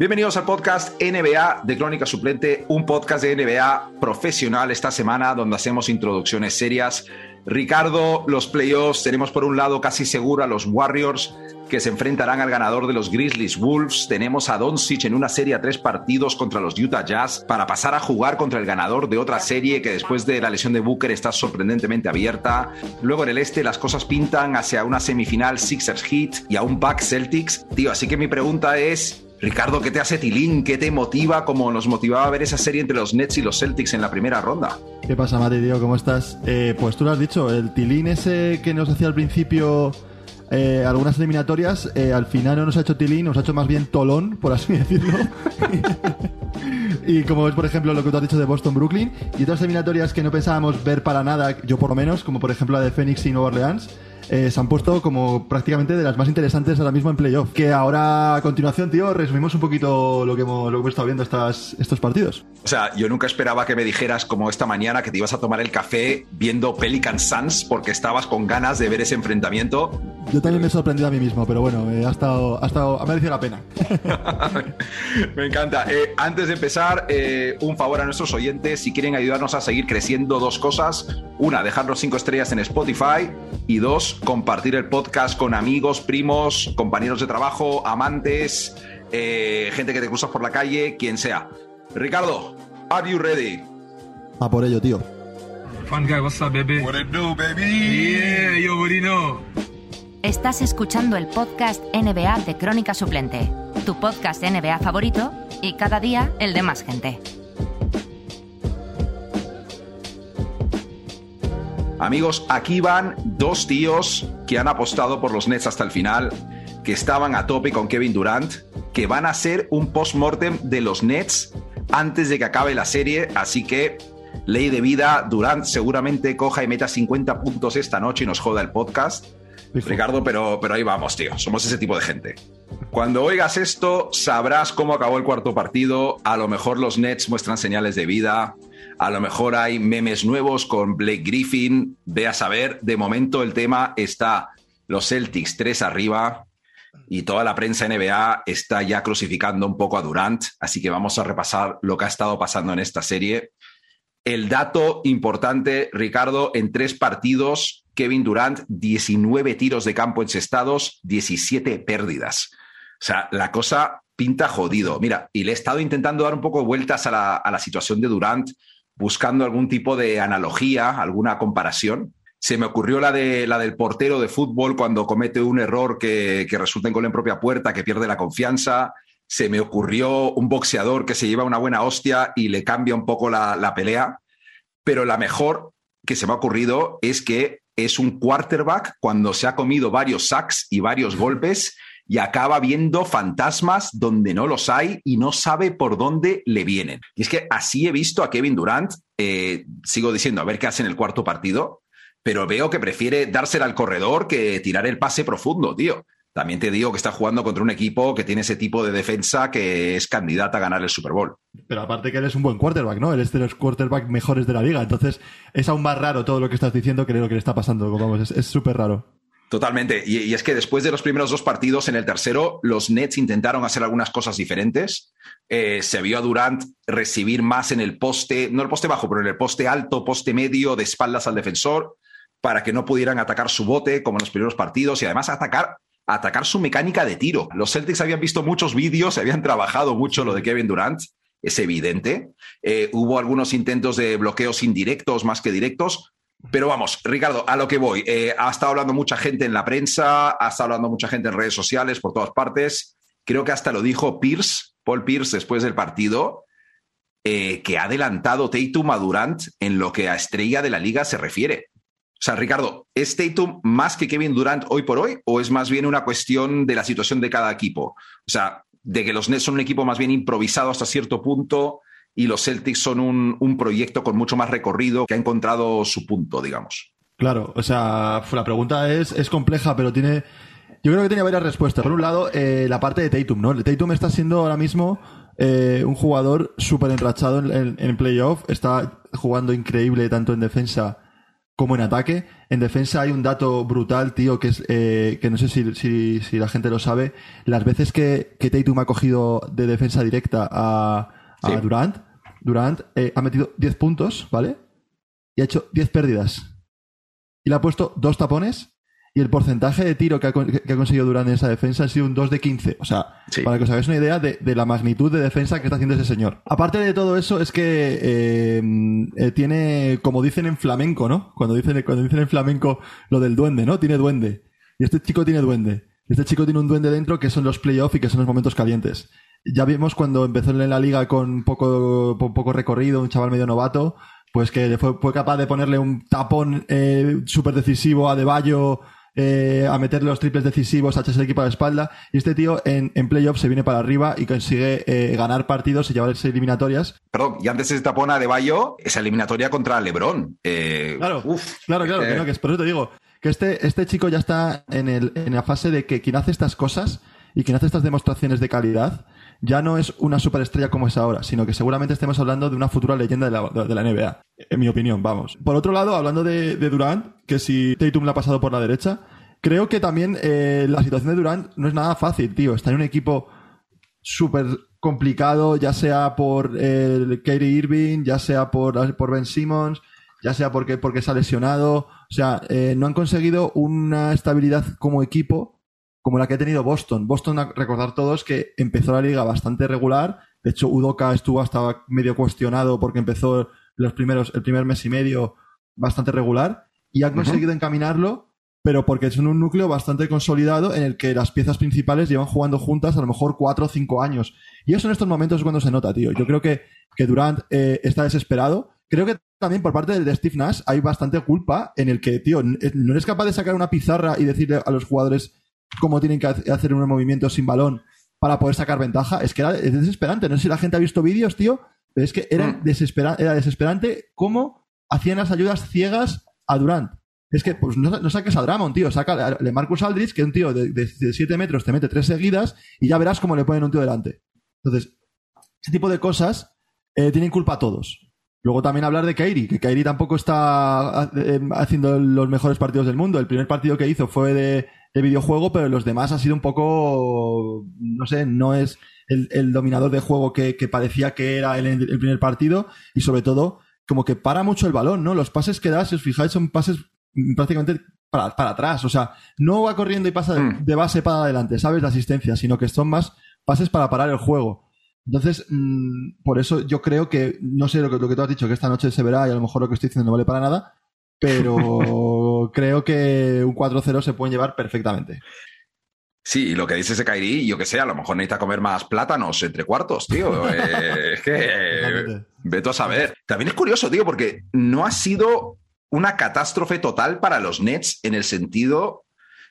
Bienvenidos al podcast NBA de Crónica Suplente, un podcast de NBA profesional esta semana donde hacemos introducciones serias. Ricardo, los playoffs, tenemos por un lado casi seguro a los Warriors que se enfrentarán al ganador de los Grizzlies Wolves. Tenemos a Doncic en una serie a tres partidos contra los Utah Jazz para pasar a jugar contra el ganador de otra serie que después de la lesión de Booker está sorprendentemente abierta. Luego en el este las cosas pintan hacia una semifinal Sixers Heat y a un Bucks Celtics. Tío, así que mi pregunta es, Ricardo, ¿qué te hace Tilín? ¿Qué te motiva como nos motivaba a ver esa serie entre los Nets y los Celtics en la primera ronda? ¿Qué pasa, Mati, tío? ¿Cómo estás? Eh, pues tú lo has dicho, el Tilín ese que nos hacía al principio eh, algunas eliminatorias, eh, al final no nos ha hecho Tilín, nos ha hecho más bien Tolón, por así decirlo. y como es, por ejemplo, lo que tú has dicho de Boston-Brooklyn, y otras eliminatorias que no pensábamos ver para nada, yo por lo menos, como por ejemplo la de Phoenix y Nueva Orleans, eh, se han puesto como prácticamente de las más interesantes ahora mismo en playoff. Que ahora, a continuación, tío, resumimos un poquito lo que hemos, lo que hemos estado viendo estas, estos partidos. O sea, yo nunca esperaba que me dijeras como esta mañana que te ibas a tomar el café viendo Pelican Suns porque estabas con ganas de ver ese enfrentamiento. Yo también me he sorprendido a mí mismo, pero bueno, eh, ha, estado, ha, estado, ha merecido la pena. me encanta. Eh, antes de empezar, un favor a nuestros oyentes, si quieren ayudarnos a seguir creciendo, dos cosas. Una, dejarnos cinco estrellas en Spotify y dos, compartir el podcast con amigos, primos, compañeros de trabajo, amantes, eh, gente que te cruzas por la calle, quien sea. Ricardo, are you ready? A por ello, tío. Fun guy, what's up, baby? What it do, baby? Yeah, you already know. Estás escuchando el podcast NBA de Crónica Suplente, tu podcast NBA favorito y cada día el de más gente. Amigos, aquí van dos tíos que han apostado por los Nets hasta el final, que estaban a tope con Kevin Durant, que van a hacer un post-mortem de los Nets antes de que acabe la serie, así que ley de vida, Durant seguramente coja y meta 50 puntos esta noche y nos joda el podcast. Ricardo, pero, pero ahí vamos, tío. Somos ese tipo de gente. Cuando oigas esto, sabrás cómo acabó el cuarto partido. A lo mejor los Nets muestran señales de vida. A lo mejor hay memes nuevos con Blake Griffin. Ve a saber. De momento el tema está los Celtics tres arriba y toda la prensa NBA está ya crucificando un poco a Durant. Así que vamos a repasar lo que ha estado pasando en esta serie. El dato importante, Ricardo, en tres partidos, Kevin Durant, 19 tiros de campo encestados, 17 pérdidas. O sea, la cosa pinta jodido. Mira, y le he estado intentando dar un poco vueltas a la, situación de Durant, buscando algún tipo de analogía, alguna comparación. Se me ocurrió la, de, la del portero de fútbol cuando comete un error que, que resulta en gol en propia puerta, que pierde la confianza. Se me ocurrió un boxeador que se lleva una buena hostia y le cambia un poco la, la pelea. Pero la mejor que se me ha ocurrido es que es un quarterback cuando se ha comido varios sacks y varios golpes y acaba viendo fantasmas donde no los hay y no sabe por dónde le vienen. Y es que así he visto a Kevin Durant, eh, sigo diciendo, a ver qué hace en el cuarto partido, pero veo que prefiere dársela al corredor que tirar el pase profundo, tío. También te digo que está jugando contra un equipo que tiene ese tipo de defensa que es candidata a ganar el Super Bowl. Pero aparte que eres un buen quarterback, ¿no? Eres de los quarterbacks mejores de la liga. Entonces es aún más raro todo lo que estás diciendo que lo que le está pasando. Es súper raro. Totalmente. Y, es que después de los primeros dos partidos, en el tercero, los Nets intentaron hacer algunas cosas diferentes. Eh, se vio a Durant recibir más en el poste, no el poste bajo, pero en el poste alto, poste medio, de espaldas al defensor, para que no pudieran atacar su bote como en los primeros partidos y además atacar atacar su mecánica de tiro. Los Celtics habían visto muchos vídeos, habían trabajado mucho lo de Kevin Durant, es evidente. Eh, hubo algunos intentos de bloqueos indirectos más que directos, pero vamos, Ricardo, a lo que voy. Eh, ha estado hablando mucha gente en la prensa, ha estado hablando mucha gente en redes sociales por todas partes. Creo que hasta lo dijo Pierce, Paul Pierce, después del partido, eh, que ha adelantado Tatum a Durant en lo que a estrella de la liga se refiere. O sea, Ricardo, ¿es Tatum más que Kevin Durant hoy por hoy o es más bien una cuestión de la situación de cada equipo? O sea, de que los Nets son un equipo más bien improvisado hasta cierto punto y los Celtics son un, un proyecto con mucho más recorrido que ha encontrado su punto, digamos. Claro, o sea, la pregunta es, es compleja, pero tiene... Yo creo que tiene varias respuestas. Por un lado, eh, la parte de Tatum, ¿no? Tatum está siendo ahora mismo eh, un jugador súper enrachado en, playoff. Está jugando increíble tanto en defensa como en ataque. En defensa hay un dato brutal, tío, que es eh, que no sé si, si, si, la gente lo sabe. Las veces que, que Tatum ha cogido de defensa directa a, a. Durant, Durant eh, ha metido 10 puntos, ¿vale? Y ha hecho 10 pérdidas. Y le ha puesto dos tapones. Y el porcentaje de tiro que ha, con- que ha conseguido Durant en esa defensa ha sido un 2 de 15. O sea, Sí. para que os hagáis una idea de, de la magnitud de defensa que está haciendo ese señor. Aparte de todo eso, es que eh, eh, tiene, como dicen en flamenco, ¿no? Cuando dicen, cuando dicen en flamenco lo del duende, ¿no? Tiene duende. Y este chico tiene duende. Este chico tiene un duende dentro que son los playoffs y que son los momentos calientes. Ya vimos cuando empezó en la liga con poco, poco recorrido, un chaval medio novato, pues que fue, fue capaz de ponerle un tapón eh, súper decisivo a De Bayo, eh, a meterle los triples decisivos, a echarse el equipo a la espalda. Y este tío en, en playoffs se viene para arriba y consigue eh, ganar partidos y llevarse eliminatorias. Perdón, y antes ese tapón a De Bayo, esa eliminatoria contra LeBron. Eh, Claro, uf, claro, claro, que no, que es por eso te digo que este, este chico ya está en, el, en la fase de que quien hace estas cosas y quien hace estas demostraciones de calidad ya no es una superestrella como es ahora, sino que seguramente estemos hablando de una futura leyenda de la, de la NBA, en mi opinión, vamos. Por otro lado, hablando de, Durant, que si Tatum la ha pasado por la derecha, creo que también eh, la situación de Durant no es nada fácil, tío. Está en un equipo súper complicado, ya sea por eh, Kyrie Irving, ya sea por, por Ben Simmons, ya sea porque, porque se ha lesionado. O sea, eh, no han conseguido una estabilidad como equipo como la que ha tenido Boston. Boston, a recordar todos que empezó la liga bastante regular. De hecho, Udoka estuvo hasta medio cuestionado porque empezó los primeros, el primer mes y medio bastante regular y han Ujú. conseguido encaminarlo, pero porque son un núcleo bastante consolidado en el que las piezas principales llevan jugando juntas a lo mejor cuatro o cinco años. Y eso en estos momentos es cuando se nota, tío. Yo creo que, que Durant eh, está desesperado. Creo que también por parte de, Steve Nash hay bastante culpa en el que, tío, n- no eres capaz de sacar una pizarra y decirle a los jugadores cómo tienen que hace- hacer unos movimientos sin balón para poder sacar ventaja. Es que era es desesperante. No sé si la gente ha visto vídeos, tío, pero es que era, Mm. desespera- era desesperante cómo hacían las ayudas ciegas a Durant. Es que, pues no, no saques a Dramon, tío. Saca a Marcus Aldridge, que un tío de 7 metros te mete tres seguidas y ya verás cómo le ponen un tío delante. Entonces, ese tipo de cosas eh, tienen culpa a todos. Luego también hablar de Kairi, que Kairi tampoco está eh, haciendo los mejores partidos del mundo. El primer partido que hizo fue de, de videojuego, pero los demás ha sido un poco, no sé, no es el, el dominador de juego que, que parecía que era el, el primer partido y sobre todo como que para mucho el balón, ¿no? Los pases que da, si os fijáis, son pases prácticamente para, para atrás. O sea, no va corriendo y pasa de, Mm. de base para adelante, ¿sabes? La asistencia, sino que son más pases para parar el juego. Entonces, mm, por eso yo creo que, no sé lo que, lo que tú has dicho, que esta noche se verá y a lo mejor lo que estoy diciendo no vale para nada, pero creo que un 4-0 se pueden llevar perfectamente. Sí, y lo que dice ese Kairi, yo que sé, a lo mejor necesita comer más plátanos entre cuartos, tío. Eh, es que eh, veto a saber. También es curioso, tío, porque no ha sido una catástrofe total para los Nets en el sentido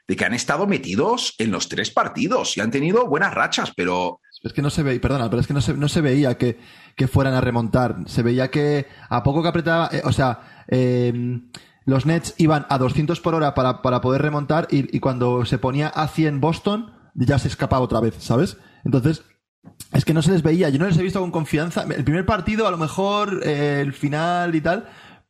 de que han estado metidos en los tres partidos y han tenido buenas rachas, pero Es que no se veía, perdona, pero es que no se, no se veía que, que fueran a remontar. Se veía que a poco que apretaba, eh, o sea, eh, los Nets iban a 200 por hora para, para poder remontar y, cuando se ponía a 100 Boston ya se escapaba otra vez, ¿sabes? Entonces, es que no se les veía, yo no les he visto con confianza. El primer partido, a lo mejor, eh, el final y tal,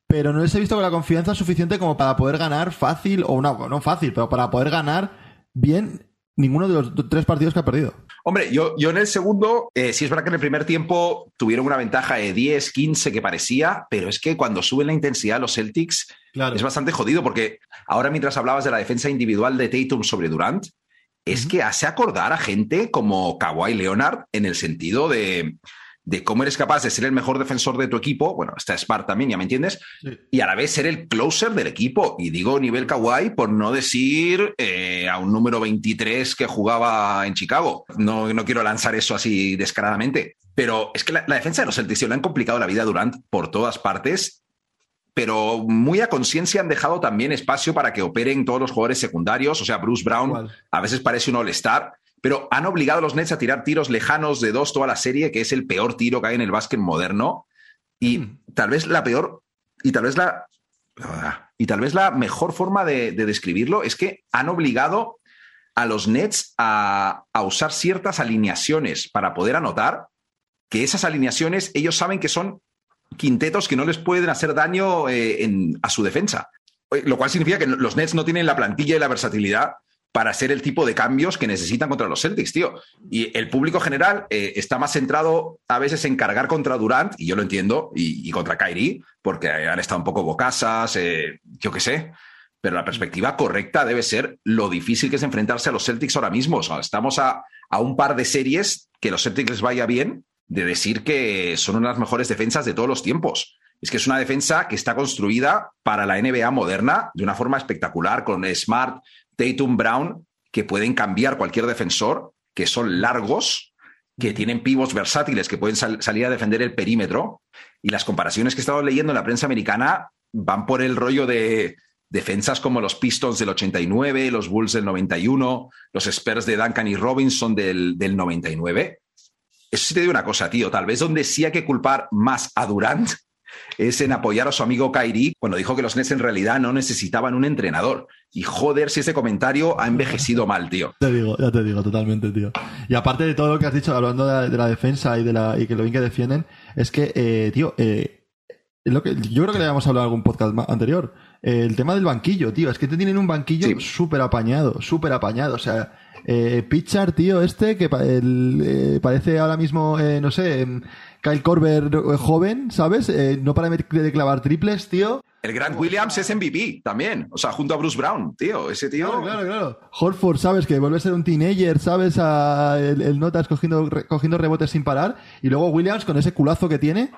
pero no les he visto con la confianza suficiente como para poder ganar fácil, o una, no fácil, pero para poder ganar bien ninguno de los tres partidos que ha perdido. Hombre, yo, yo en el segundo, eh, sí es verdad que en el primer tiempo tuvieron una ventaja de 10, 15 que parecía, pero es que cuando suben la intensidad los Celtics Claro. es bastante jodido porque ahora mientras hablabas de la defensa individual de Tatum sobre Durant, es que hace acordar a gente como Kawhi Leonard en el sentido de, de cómo eres capaz de ser el mejor defensor de tu equipo, bueno, está Smart también, ya me entiendes, Sí. y a la vez ser el closer del equipo. Y digo nivel Kawhi por no decir eh, a un número 23 que jugaba en Chicago. No, no quiero lanzar eso así descaradamente. Pero es que la, la defensa de los Celtics le han complicado la vida a Durant por todas partes. Pero muy a conciencia han dejado también espacio para que operen todos los jugadores secundarios. O sea, Bruce Brown Igual. a veces parece un all-star, pero han obligado a los Nets a tirar tiros lejanos de dos toda la serie, que es el peor tiro que hay en el básquet moderno. Y Mm. tal vez la peor, y tal vez la, y tal vez la mejor forma de, de describirlo es que han obligado a los Nets a, a usar ciertas alineaciones para poder anotar, que esas alineaciones ellos saben que son quintetos que no les pueden hacer daño eh, en- a su defensa. lo cual significa que los Nets no tienen la plantilla y la versatilidad para hacer el tipo de cambios que necesitan contra los Celtics, tío. Y el público general eh, está más centrado a veces en cargar contra Durant, y yo lo entiendo, y, contra Kyrie, porque han estado un poco bocasas, eh, yo qué sé. Pero la perspectiva correcta debe ser lo difícil que es enfrentarse a los Celtics ahora mismo. Estamos a, a un par de series que los Celtics les vaya bien de decir que son una de las mejores defensas de todos los tiempos. Es que es una defensa que está construida para la NBA moderna de una forma espectacular, con Smart, Tatum, Brown, que pueden cambiar cualquier defensor, que son largos, que tienen pivos versátiles, que pueden salir a defender el perímetro. Y las comparaciones que he estado leyendo en la prensa americana van por el rollo de defensas como los Pistons del 89, los Bulls del 91, los Spurs de Duncan y Robinson del, del 99. Eso sí te digo una cosa, tío. Tal vez donde sí hay que culpar más a Durant es en apoyar a su amigo Kyrie cuando dijo que los Nets en realidad no necesitaban un entrenador. Y joder, si ese comentario ha envejecido mal, tío. Te digo, ya te digo, totalmente, tío. Y aparte de todo lo que has dicho, hablando de la, defensa y de la y que lo bien que defienden, es que, eh, tío, eh, lo que, yo creo que le habíamos hablado en algún podcast anterior. el tema del banquillo, tío. Es que te tienen un banquillo súper apañado, súper apañado. O sea, eh, tío, este, que eh, parece ahora mismo, no sé, Kyle Korver eh, joven, ¿sabes? Eh, no para de clavar triples, tío. El Grant Williams es MVP también, o sea, junto a Bruce Brown, tío, ese tío. Claro, claro, claro. Horford, ¿sabes? Que vuelve a ser un teenager, ¿sabes? A el, Notas cogiendo, cogiendo rebotes sin parar. Y luego Williams con ese culazo que tiene.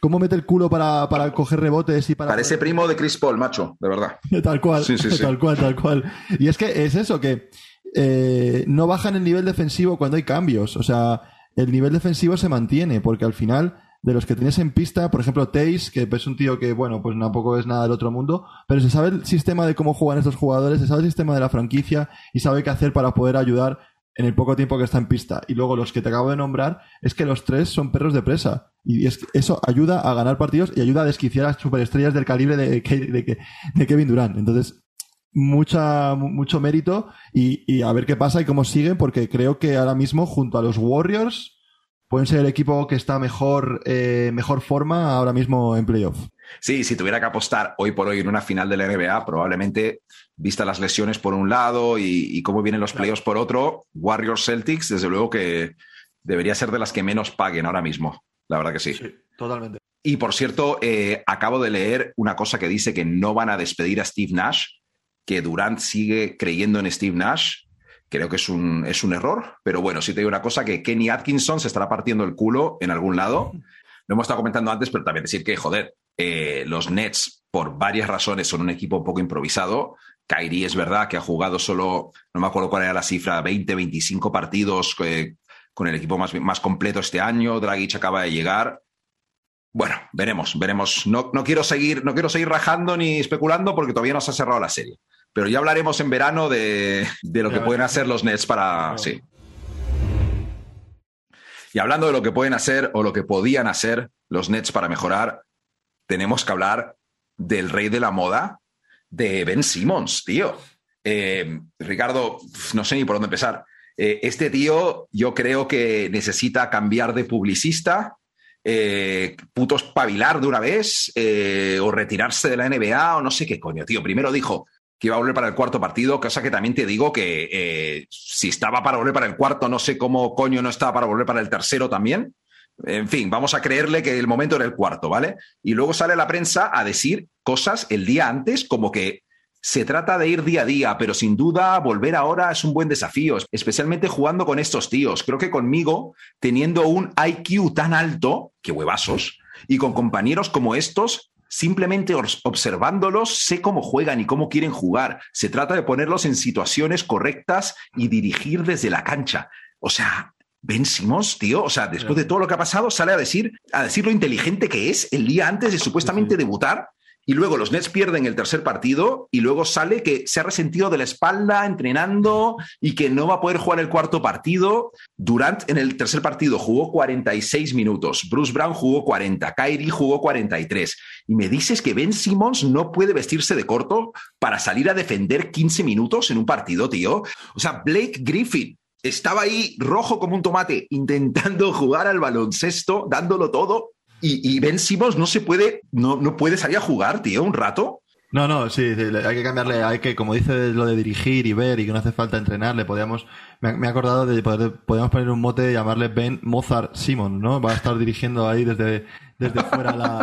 ¿Cómo mete el culo para, para coger rebotes y para. Parece primo de Chris Paul, macho, de verdad. Tal cual. Sí, sí, sí. Tal cual, tal cual. Y es que es eso, que eh, no bajan el nivel defensivo cuando hay cambios. O sea, el nivel defensivo se mantiene, porque al final, de los que tienes en pista, por ejemplo, Taze, que es un tío que, bueno, pues tampoco es nada del otro mundo, pero se sabe el sistema de cómo juegan estos jugadores, se sabe el sistema de la franquicia y sabe qué hacer para poder ayudar en el poco tiempo que está en pista. Y luego los que te acabo de nombrar es que los tres son perros de presa. Y es, eso ayuda a ganar partidos y ayuda a desquiciar a superestrellas del calibre de, de, de Kevin Durant. Entonces, mucha, mucho mérito y, a ver qué pasa y cómo siguen, porque creo que ahora mismo, junto a los Warriors, pueden ser el equipo que está mejor, eh, mejor forma ahora mismo en playoff. Sí, si tuviera que apostar hoy por hoy en una final de la NBA, probablemente, vista las lesiones por un lado y, cómo vienen los playoffs por otro, Warriors Celtics, desde luego que debería ser de las que menos paguen ahora mismo. La verdad que sí. Sí, totalmente. Y por cierto, eh, acabo de leer una cosa que dice que no van a despedir a Steve Nash que Durant sigue creyendo en Steve Nash. Creo que es un, es un error, pero bueno, sí te digo una cosa, que Kenny Atkinson se estará partiendo el culo en algún lado. Lo hemos estado comentando antes, pero también decir que, joder, eh, los Nets, por varias razones, son un equipo un poco improvisado. Kyrie es verdad que ha jugado solo, no me acuerdo cuál era la cifra, 20, 25 partidos eh, con el equipo más, más completo este año. Dragic acaba de llegar. Bueno, veremos, veremos. No, no, quiero seguir, no quiero seguir rajando ni especulando porque todavía no se ha cerrado la serie. Pero ya hablaremos en verano de, lo que pueden hacer los Nets para. Sí. Y hablando de lo que pueden hacer o lo que podían hacer los Nets para mejorar, tenemos que hablar del rey de la moda, de Ben Simmons, tío. Eh, Ricardo, no sé ni por dónde empezar. Eh, este tío, yo creo que necesita cambiar de publicista, eh, puto espabilar de una vez, o retirarse de la NBA, o no sé qué coño, tío. Primero dijo, que iba a volver para el cuarto partido, cosa que también te digo que eh, si estaba para volver para el cuarto, no sé cómo coño no estaba para volver para el tercero también. En fin, vamos a creerle que el momento era el cuarto, ¿vale? Y luego sale la prensa a decir cosas el día antes como que se trata de ir día a día, pero sin duda volver ahora es un buen desafío, especialmente jugando con estos tíos. Creo que conmigo, teniendo un IQ tan alto, que huevazos, y con compañeros como estos, Simplemente observándolos sé cómo juegan y cómo quieren jugar. Se trata de ponerlos en situaciones correctas y dirigir desde la cancha. O sea, Ben Simmons, tío, o sea, después de todo lo que ha pasado, sale a decir, a decir lo inteligente que es el día antes de supuestamente debutar y luego los Nets pierden el tercer partido y luego sale que se ha resentido de la espalda entrenando y que no va a poder jugar el cuarto partido. Durant en el tercer partido jugó 46 minutos, Bruce Brown jugó 40, Kyrie jugó 43. Y me dices que Ben Simmons no puede vestirse de corto para salir a defender 15 minutos en un partido, tío. O sea, Blake Griffin estaba ahí rojo como un tomate intentando jugar al baloncesto, dándolo todo y, Ben Simmons no se puede, no, no puede salir a jugar, tío, un rato. No, no, sí, hay que cambiarle, hay que, como dice lo de dirigir y ver y que no hace falta entrenarle, podríamos, me, he acordado de poder, podríamos poner un mote y llamarle Ben Mozart Simon, ¿no? Va a estar dirigiendo ahí desde, desde fuera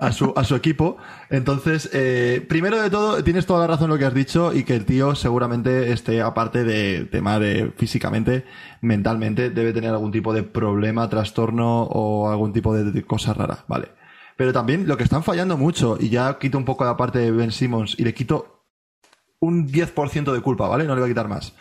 a, su, a su equipo. Entonces, eh, primero de todo, tienes toda la razón en lo que has dicho y que el tío seguramente esté, aparte de tema de físicamente, mentalmente, debe tener algún tipo de problema, trastorno o algún tipo de, cosa rara, ¿vale? Pero también lo que están fallando mucho, y ya quito un poco la parte de Ben Simmons y le quito un 10% de culpa, ¿vale? No le voy a quitar más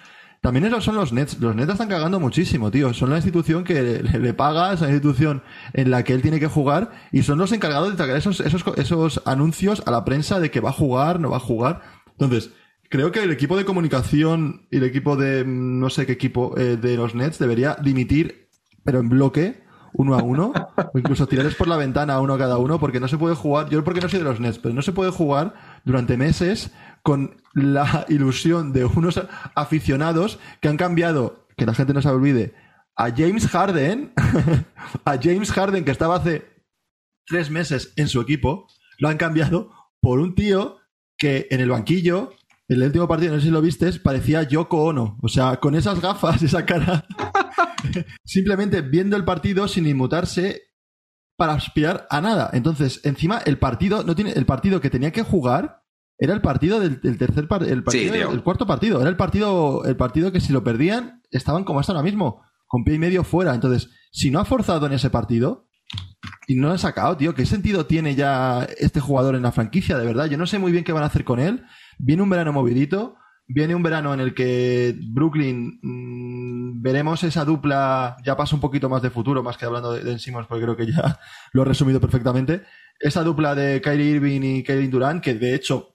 también esos son los Nets. Los Nets están cagando muchísimo, tío. Son la institución que le, paga, esa institución en la que él tiene que jugar y son los encargados de traer esos, esos, esos anuncios a la prensa de que va a jugar, no va a jugar. Entonces, creo que el equipo de comunicación y el equipo de mm, no sé qué equipo eh, de los Nets debería dimitir, pero en bloque, uno a uno, o incluso tirarles por la ventana uno a cada uno, porque no se puede jugar, yo porque no soy de los Nets, pero no se puede jugar durante meses con la ilusión de unos aficionados que han cambiado, que la gente no se olvide, a James Harden, a James Harden que estaba hace tres meses en su equipo, lo han cambiado por un tío que en el banquillo, en el último partido, no sé si lo viste, parecía Yoko Ono. O sea, con esas gafas, esa cara, simplemente viendo el partido sin inmutarse para aspirar a nada. Entonces, encima, el partido, no tiene, el partido que tenía que jugar era el partido del, tercer el, partido, el cuarto partido. Era el partido, el partido que si lo perdían, estaban como hasta ahora mismo, con pie y medio fuera. Entonces, si no ha forzado en ese partido y no lo ha sacado, tío, ¿qué sentido tiene ya este jugador en la franquicia? De verdad, yo no sé muy bien qué van a hacer con él. Viene un verano movidito. Viene un verano en el que Brooklyn mm, veremos esa dupla, ya pasa un poquito más de futuro, más que hablando de, de Simmons, porque creo que ya lo he resumido perfectamente. Esa dupla de Kyrie Irving y Kevin Durant, que de hecho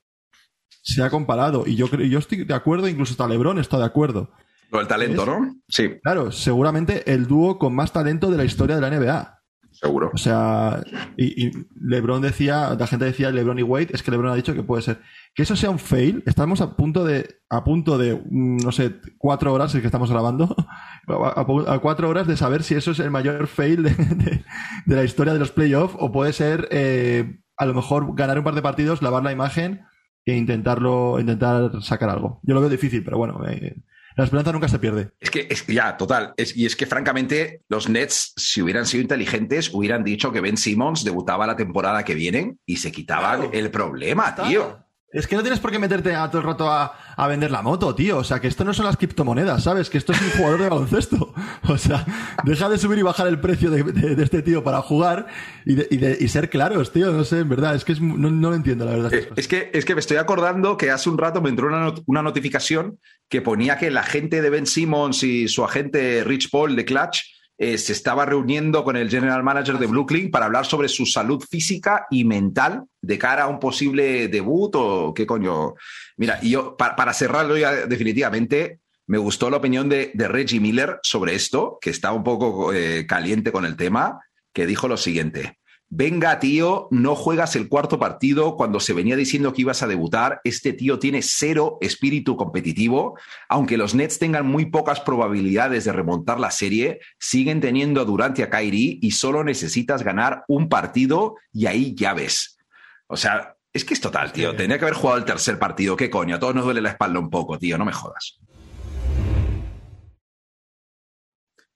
se ha comparado. Y yo creo, yo estoy de acuerdo, incluso hasta Lebron está de acuerdo. Lo el talento, ¿no? Sí. Claro, seguramente el dúo con más talento de la historia de la NBA. Seguro. O sea, y, LeBron decía, la gente decía LeBron y Wade, es que LeBron ha dicho que puede ser. Que eso sea un fail, estamos a punto de, a punto de, mm, no sé, cuatro horas, es que estamos grabando, a, cuatro horas de saber si eso es el mayor fail de, la historia de los playoffs o puede ser, eh, a lo mejor ganar un par de partidos, lavar la imagen intentarlo, intentar sacar algo. Yo lo veo difícil, pero bueno, eh, la esperanza nunca se pierde. Es que, es, ya, total. y es que, francamente, los Nets, si hubieran sido inteligentes, hubieran dicho que Ben Simmons debutaba la temporada que viene y se quitaban el problema, tío. Es que no tienes por qué meterte a todo el rato a, vender la moto, tío. O sea, que esto no son las criptomonedas, ¿sabes? Que esto es un jugador de baloncesto. O sea, deja de subir y bajar el precio de, este tío para jugar y, ser claros, tío. No sé, en verdad, es que no, lo entiendo, la verdad. Eh, es que, es que me estoy acordando que hace un rato me entró una, una notificación que ponía que la gente de Ben Simmons y su agente Rich Paul de Clutch eh, se estaba reuniendo con el general manager de Brooklyn para hablar sobre su salud física y mental de cara a un posible debut o qué coño. Mira, y yo, para, cerrarlo ya definitivamente, me gustó la opinión de, Reggie Miller sobre esto, que estaba un poco eh, caliente con el tema, que dijo lo siguiente. Venga, tío, no juegas el cuarto partido cuando se venía diciendo que ibas a debutar. Este tío tiene cero espíritu competitivo. Aunque los Nets tengan muy pocas probabilidades de remontar la serie, siguen teniendo a Durant y a Kyrie y solo necesitas ganar un partido y ahí ya ves. O sea, es que es total, tío. Tenía que haber jugado el tercer partido. ¿Qué coño? A todos nos duele la espalda un poco, tío. No me jodas.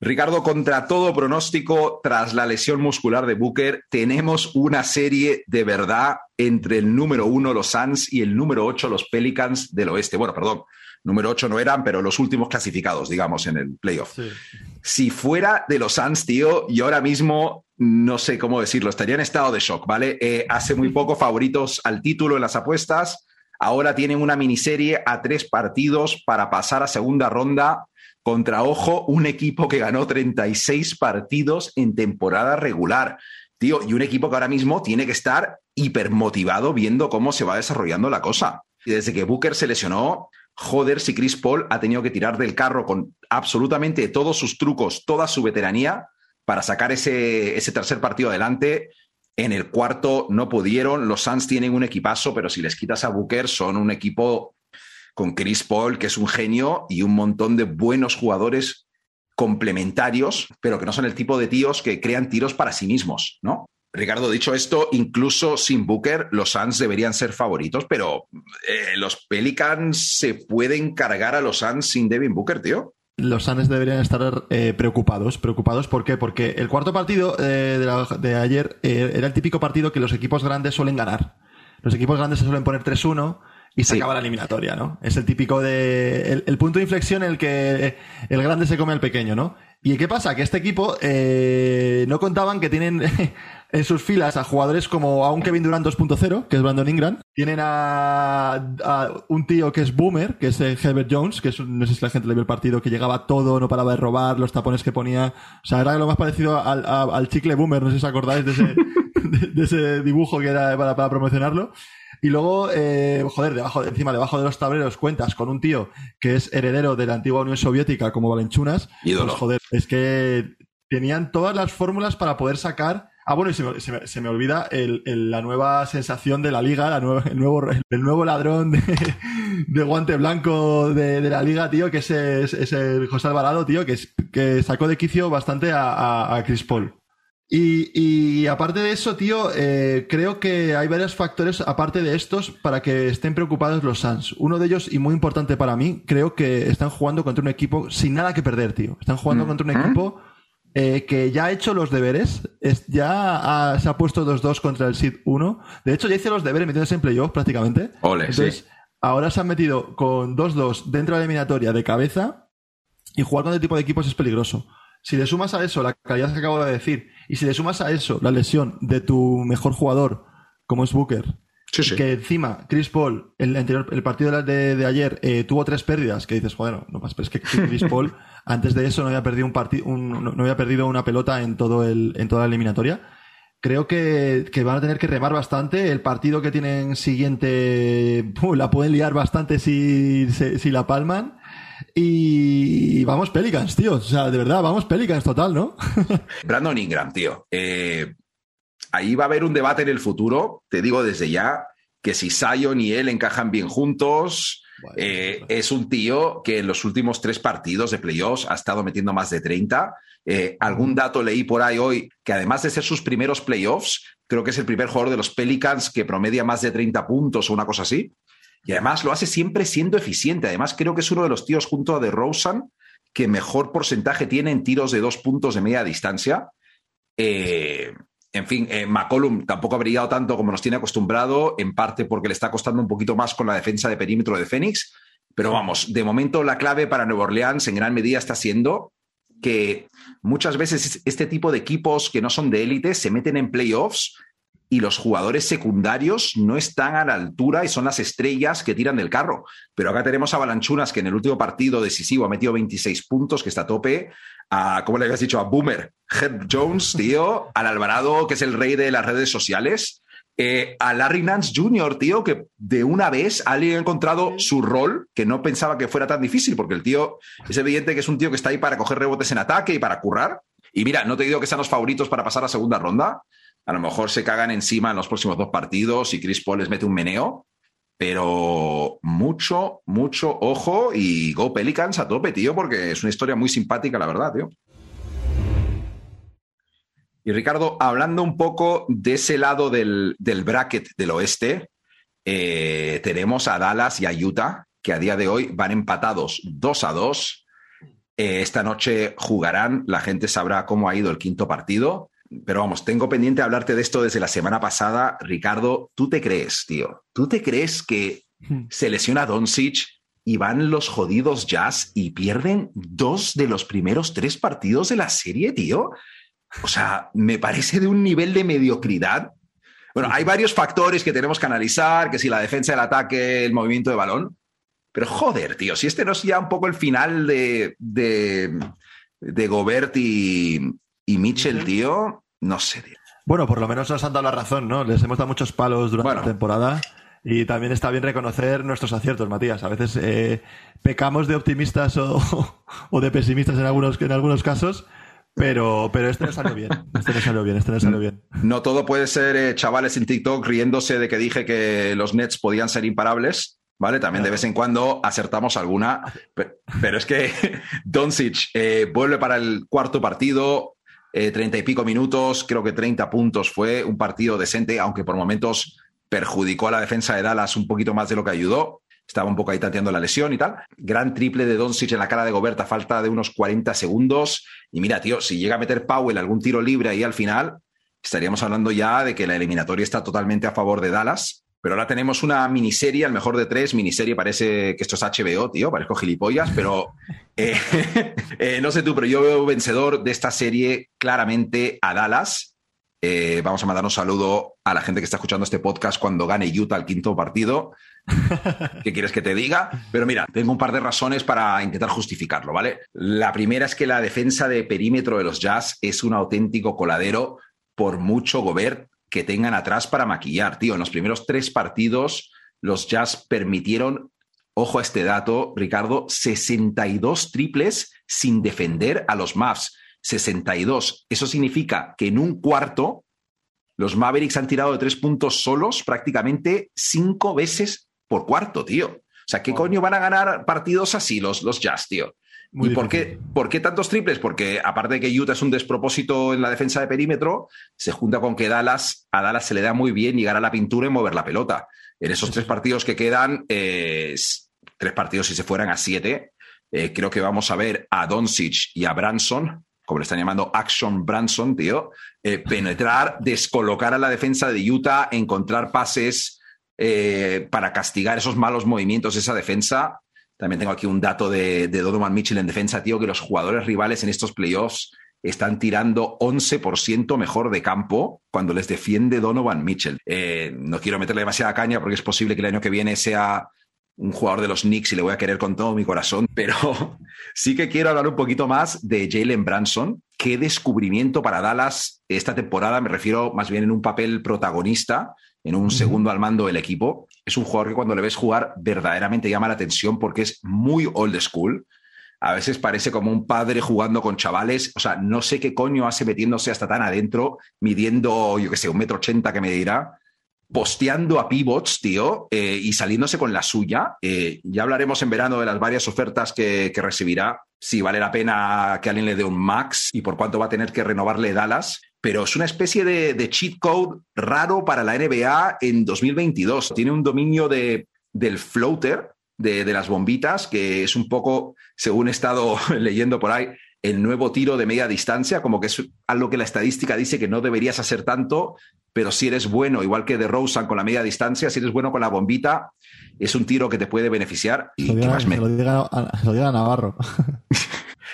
Ricardo, contra todo pronóstico, tras la lesión muscular de Booker, tenemos una serie de verdad entre el número uno, los Suns, y el número ocho, los Pelicans del oeste. Bueno, perdón, número ocho no eran, pero los últimos clasificados, digamos, en el playoff. Si fuera de los Suns, tío, y ahora mismo no sé cómo decirlo, estaría en estado de shock, ¿vale? Eh, hace muy poco favoritos al título en las apuestas. Ahora tienen una miniserie a tres partidos para pasar a segunda ronda contra, ojo, un equipo que ganó 36 partidos en temporada regular. Tío, y un equipo que ahora mismo tiene que estar hipermotivado viendo cómo se va desarrollando la cosa. Y desde que Booker se lesionó, joder, si Chris Paul ha tenido que tirar del carro con absolutamente todos sus trucos, toda su veteranía, para sacar ese, ese tercer partido adelante. En el cuarto no pudieron. Los Suns tienen un equipazo, pero si les quitas a Booker, son un equipo con Chris Paul, que es un genio, y un montón de buenos jugadores complementarios, pero que no son el tipo de tíos que crean tiros para sí mismos, ¿no? Ricardo, dicho esto, incluso sin Booker, los Suns deberían ser favoritos, pero eh, los Pelicans se pueden cargar a los Suns sin Devin Booker, tío. Los Suns deberían estar eh, preocupados. ¿Preocupados por qué? Porque el cuarto partido eh, de, ayer era el típico partido que los equipos grandes suelen ganar. Los equipos grandes se suelen poner 3-1 y se Sí. acaba la eliminatoria, ¿no? Es el típico de. El, el punto de inflexión en el que el grande se come al pequeño, ¿no? ¿Y qué pasa? Que este equipo eh, no contaban que tienen en sus filas a jugadores como a un Kevin Durant 2.0, que es Brandon Ingram. Tienen a, a un tío que es Boomer, que es eh, Herbert Jones, que es, no sé si la gente le vio el partido, que llegaba todo, no paraba de robar, los tapones que ponía. O sea, era lo más parecido al, a- al chicle Boomer, no sé si os acordáis de ese, de, de ese dibujo que era para, para promocionarlo. Y luego, eh, joder, debajo, encima, debajo de los tableros cuentas con un tío que es heredero de la antigua Unión Soviética como Valenchunas. Ídolo. Pues, joder, es que tenían todas las fórmulas para poder sacar. Ah, bueno, y se me, se me- se me olvida el- el- la nueva sensación de la liga, la nueva, el, nuevo, el nuevo ladrón de, de guante blanco de, de la liga, tío, que es, es, es el José Alvarado, tío, que, es- que sacó de quicio bastante a, a- a Chris Paul. Y, y aparte de eso, tío, eh, creo que hay varios factores, aparte de estos, para que estén preocupados los Suns. Uno de ellos, y muy importante para mí, creo que están jugando contra un equipo sin nada que perder, tío. Están jugando Mm. contra un ¿Mm? equipo eh, que ya ha hecho los deberes, es- ya ha- se ha puesto 2-2 contra el Seed 1. De hecho, ya hizo los deberes metiéndose en playoff prácticamente. Ole, Entonces, sí. ahora se han metido con 2-2 dentro de la eliminatoria de cabeza y jugar con este tipo de equipos es peligroso. Si le sumas a eso la calidad que acabo de decir y si le sumas a eso la lesión de tu mejor jugador, como es Booker, Sí, sí. que encima Chris Paul, el, anterior, el partido de, de- ayer, eh, tuvo tres pérdidas, que dices, joder, no, no pasa, pero es que Chris Paul antes de eso no había perdido un partido, no, no había perdido una pelota en todo el, en toda la eliminatoria. Creo que, que van a tener que remar bastante. El partido que tienen siguiente la pueden liar bastante si, si, si la palman. Y vamos Pelicans, tío. O sea, de verdad, vamos Pelicans total, ¿no? Brandon Ingram, tío. eh, ahí va a haber un debate en el futuro. Te digo desde ya que si Zion y él encajan bien juntos, eh, es un tío que en los últimos tres partidos de playoffs ha estado metiendo más de 30. Eh, algún dato leí por ahí hoy que además de ser sus primeros playoffs, creo que es el primer jugador de los Pelicans que promedia más de 30 puntos o una cosa así. Y además lo hace siempre siendo eficiente. Además creo que es uno de los tíos junto a DeRozan que mejor porcentaje tiene en tiros de dos puntos de media distancia. Eh, en fin, eh, McCollum tampoco ha brillado tanto como nos tiene acostumbrado, en parte porque le está costando un poquito más con la defensa de perímetro de Phoenix. Pero vamos, de momento la clave para Nueva Orleans en gran medida está siendo que muchas veces este tipo de equipos que no son de élite se meten en playoffs y los jugadores secundarios no están a la altura y son las estrellas que tiran del carro. Pero acá tenemos a Balanchunas que en el último partido decisivo ha metido 26 puntos, que está a tope. A, ¿cómo le habías dicho? A Boomer, Herb Jones, tío, al Alvarado, que es el rey de las redes sociales. Eh, a Larry Nance Jr., tío, que de una vez alguien ha encontrado su rol, que no pensaba que fuera tan difícil, porque el tío es evidente que es un tío que está ahí para coger rebotes en ataque y para currar. Y mira, no te digo que sean los favoritos para pasar a segunda ronda. A lo mejor se cagan encima en los próximos dos partidos y Chris Paul les mete un meneo. Pero mucho, mucho ojo y Go Pelicans a tope, tío, porque es una historia muy simpática, la verdad, tío. Y Ricardo, hablando un poco de ese lado del, del bracket del oeste, eh, tenemos a Dallas y a Utah, que a día de hoy van empatados 2 a 2. Eh, esta noche jugarán, la gente sabrá cómo ha ido el quinto partido. Pero vamos, tengo pendiente hablarte de esto desde la semana pasada. Ricardo, ¿tú te crees, tío? ¿Tú te crees que se lesiona Doncic y van los jodidos Jazz y pierden dos de los primeros tres partidos de la serie, tío? O sea, me parece de un nivel de mediocridad. Bueno, hay varios factores que tenemos que analizar, que si la defensa, el ataque, el movimiento de balón. Pero joder, tío, si este no es ya un poco el final de, de, de Gobert y, y Mitchell, tío, no sé, tío. Bueno, por lo menos nos han dado la razón, ¿no? Les hemos dado muchos palos durante Bueno. la temporada. Y también está bien reconocer nuestros aciertos, Matías. A veces eh, pecamos de optimistas o, o de pesimistas en algunos, en algunos casos, pero, pero este no salió bien. Este no salió bien, este no salió bien. No todo puede ser eh, chavales en TikTok riéndose de que dije que los Nets podían ser imparables. ¿Vale? También de vez en cuando acertamos alguna. Pe- Pero es que Doncic eh, vuelve para el cuarto partido. Treinta y pico minutos, creo que 30 puntos fue un partido decente, aunque por momentos perjudicó a la defensa de Dallas un poquito más de lo que ayudó. Estaba un poco ahí tanteando la lesión y tal. Gran triple de Doncic en la cara de Gobert a falta de unos 40 segundos. Y mira, tío, si llega a meter Powell algún tiro libre ahí al final, estaríamos hablando ya de que la eliminatoria está totalmente a favor de Dallas. Pero ahora tenemos una miniserie, al mejor de tres. Miniserie parece que esto es HBO, tío, parezco gilipollas, pero eh, eh, no sé tú, pero yo veo vencedor de esta serie claramente a Dallas. Eh, vamos a mandar un saludo a la gente que está escuchando este podcast cuando gane Utah el quinto partido. ¿Qué quieres que te diga? Pero mira, tengo un par de razones para intentar justificarlo, ¿vale? La primera es que la defensa de perímetro de los Jazz es un auténtico coladero por mucho Gobert que tengan atrás para maquillar, tío. En los primeros tres partidos, los Jazz permitieron, ojo a este dato, Ricardo, 62 triples sin defender a los Mavs. 62. Eso significa que en un cuarto los Mavericks han tirado de tres puntos solos prácticamente cinco veces por cuarto, tío. O sea, ¿qué coño van a ganar partidos así los, los Jazz, tío? ¿Y por qué, por qué, tantos triples? Porque aparte de que Utah es un despropósito en la defensa de perímetro, se junta con que Dallas, a Dallas se le da muy bien llegar a la pintura y mover la pelota. En esos tres partidos que quedan, eh, tres partidos si se fueran a siete, eh, creo que vamos a ver a Doncic y a Branson como le están llamando Action Branson, tío, eh, penetrar, descolocar a la defensa de Utah, encontrar pases eh, para castigar esos malos movimientos de esa defensa. También tengo aquí un dato de, Donovan Mitchell en defensa, tío, que los jugadores rivales en estos playoffs están tirando 11% mejor de campo cuando les defiende Donovan Mitchell. Eh, no quiero meterle demasiada caña porque es posible que el año que viene sea un jugador de los Knicks y le voy a querer con todo mi corazón, pero sí que quiero hablar un poquito más de Jalen Branson. Qué descubrimiento para Dallas esta temporada, me refiero más bien en un papel protagonista, en un segundo al mando del equipo. Es un jugador que cuando le ves jugar verdaderamente llama la atención porque es muy old school. A veces parece como un padre jugando con chavales. O sea, no sé qué coño hace metiéndose hasta tan adentro, midiendo, yo qué sé, un metro ochenta que me dirá posteando a pivots, tío, eh, y saliéndose con la suya. Eh, ya hablaremos en verano de las varias ofertas que, recibirá, si vale la pena que alguien le dé un max y por cuánto va a tener que renovarle Dallas. Pero es una especie de, cheat code raro para la NBA en 2022. Tiene un dominio de, del floater, de, de las bombitas, que es un poco, según he estado leyendo por ahí, el nuevo tiro de media distancia, como que es algo que la estadística dice que no deberías hacer tanto, pero si eres bueno, igual que de Rosen con la media distancia, si eres bueno con la bombita, es un tiro que te puede beneficiar. Y se, lo diga, a, Navarro.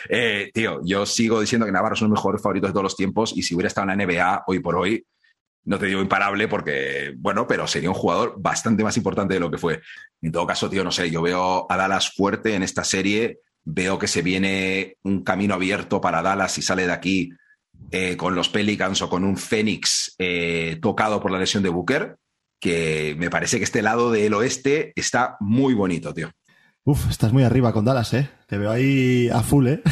Eh, tío, yo sigo diciendo que Navarro es uno de los mejores favoritos de todos los tiempos y si hubiera estado en la NBA hoy por hoy, no te digo imparable porque, bueno, pero sería un jugador bastante más importante de lo que fue. En todo caso, tío, no sé, yo veo a Dallas fuerte en esta serie Veo que se viene un camino abierto para Dallas y sale de aquí eh, con los Pelicans o con un Phoenix eh, tocado por la lesión de Booker, que me parece que este lado del oeste está muy bonito, tío. Uf, estás muy arriba con Dallas, ¿eh? Te veo ahí a full, ¿eh?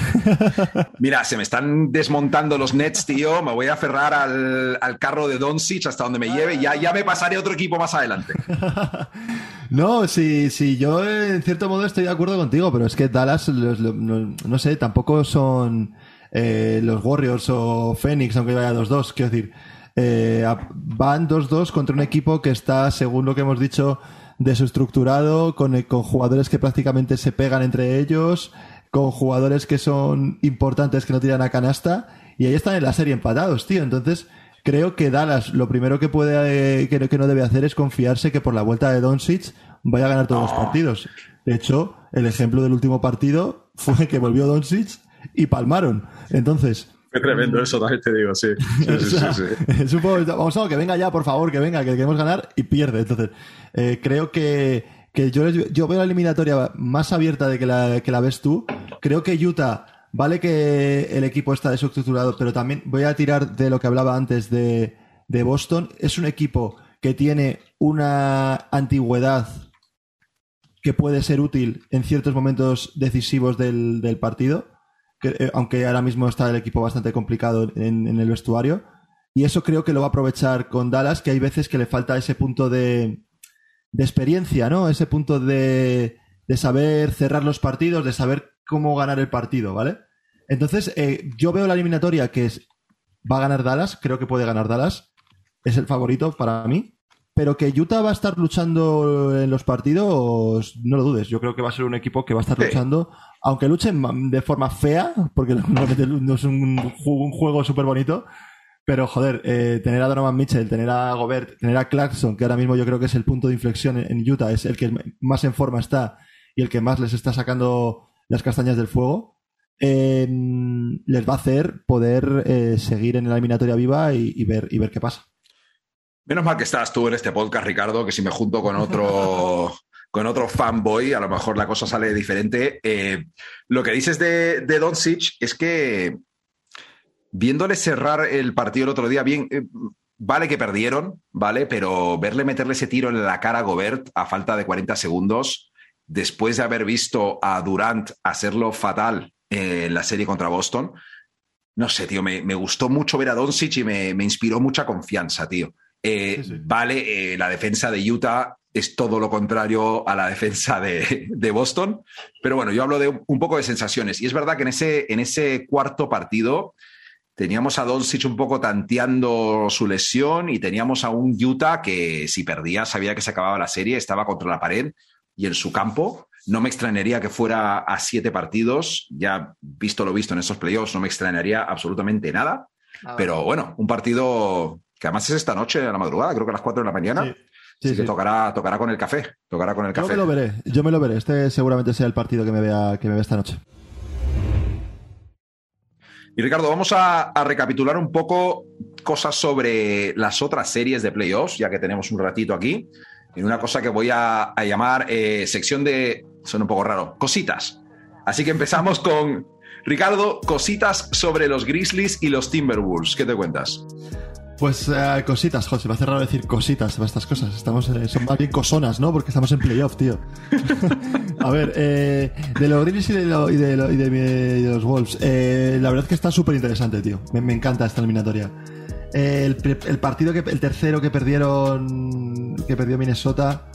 Mira, se me están desmontando los Nets, tío. Me voy a aferrar al, carro de Doncic hasta donde me lleve. Ya, ya me pasaré a otro equipo más adelante. no, sí, sí, yo en cierto modo estoy de acuerdo contigo, pero es que Dallas, no, sé, tampoco son eh, los Warriors o Phoenix, aunque vaya 2-2. Quiero decir, eh, van 2-2 contra un equipo que está, según lo que hemos dicho, desestructurado, con, eh, con jugadores que prácticamente se pegan entre ellos, con jugadores que son importantes que no tiran a canasta, y ahí están en la serie empatados, tío. Entonces, creo que Dallas lo primero que puede eh, que, que, no debe hacer es confiarse que por la vuelta de Doncic vaya a ganar todos los partidos. De hecho, el ejemplo del último partido fue que volvió Doncic y palmaron. Entonces, Qué tremendo eso también te digo, sí. vamos a que venga ya, por favor, que venga, que queremos ganar y pierde. Entonces, eh, creo que, yo, yo veo la eliminatoria más abierta de que la, que la ves tú. Creo que Utah, vale que el equipo está desestructurado, pero también voy a tirar de lo que hablaba antes de, de Boston. Es un equipo que tiene una antigüedad que puede ser útil en ciertos momentos decisivos del, del partido eh, aunque ahora mismo está el equipo bastante complicado en, el vestuario. Y eso creo que lo va a aprovechar con Dallas, que hay veces que le falta ese punto de, experiencia, ¿no? Ese punto de, saber cerrar los partidos, de saber cómo ganar el partido, ¿vale? Entonces, eh, yo veo la eliminatoria que es va a ganar Dallas, creo que puede ganar Dallas, es el favorito para mí. Pero que Utah va a estar luchando en los partidos, no lo dudes. Yo creo que va a ser un equipo que va a estar Sí. luchando, aunque luchen de forma fea, porque normalmente no es un, ju- un juego súper bonito. Pero joder, eh, tener a Donovan Mitchell, tener a Gobert, tener a Clarkson, que ahora mismo yo creo que es el punto de inflexión en, en Utah, es el que más en forma está y el que más les está sacando las castañas del fuego, eh, les va a hacer poder eh, seguir en la eliminatoria viva y, y ver, y ver qué pasa. Menos mal que estás tú en este podcast, Ricardo, que si me junto con otro, con otro fanboy, a lo mejor la cosa sale diferente. Eh, lo que dices de, de Doncic es que viéndole cerrar el partido el otro día, bien, eh, vale que perdieron, ¿vale? Pero verle meterle ese tiro en la cara a Gobert a falta de 40 segundos, después de haber visto a Durant hacerlo fatal en la serie contra Boston, no sé, tío, me, me gustó mucho ver a Doncic y me, me inspiró mucha confianza, tío. Eh, Sí, sí. Vale, eh, la defensa de Utah es todo lo contrario a la defensa de, de Boston, pero bueno, yo hablo de un, un poco de sensaciones. Y es verdad que en ese, en ese cuarto partido teníamos a Doncic un poco tanteando su lesión y teníamos a un Utah que si perdía sabía que se acababa la serie, estaba contra la pared y en su campo. No me extrañaría que fuera a siete partidos, ya visto lo visto en esos playoffs, no me extrañaría absolutamente nada. Pero bueno, un partido que además es esta noche a la madrugada, creo que a las 4 de la mañana. Sí, así sí, que sí. tocará, tocará con el café. Tocará con el Yo café. me lo veré, yo me lo veré. Este seguramente sea el partido que me vea, que me vea esta noche. Y Ricardo, vamos a, a recapitular un poco cosas sobre las otras series de playoffs, ya que tenemos un ratito aquí, en una cosa que voy a, a llamar eh, sección de, suena un poco raro, cositas. Así que empezamos con Ricardo, cositas sobre los Grizzlies y los Timberwolves. ¿Qué te cuentas? Pues eh, cositas, José, me hace raro decir cositas para estas cosas. Estamos, eh, son más bien cosonas, ¿no? Porque estamos en playoff, tío. a ver, de los Grizzlies y de, los Wolves, la verdad es que está súper interesante, tío. Me, me encanta esta eliminatoria. El, partido que el tercero que perdieron que perdió Minnesota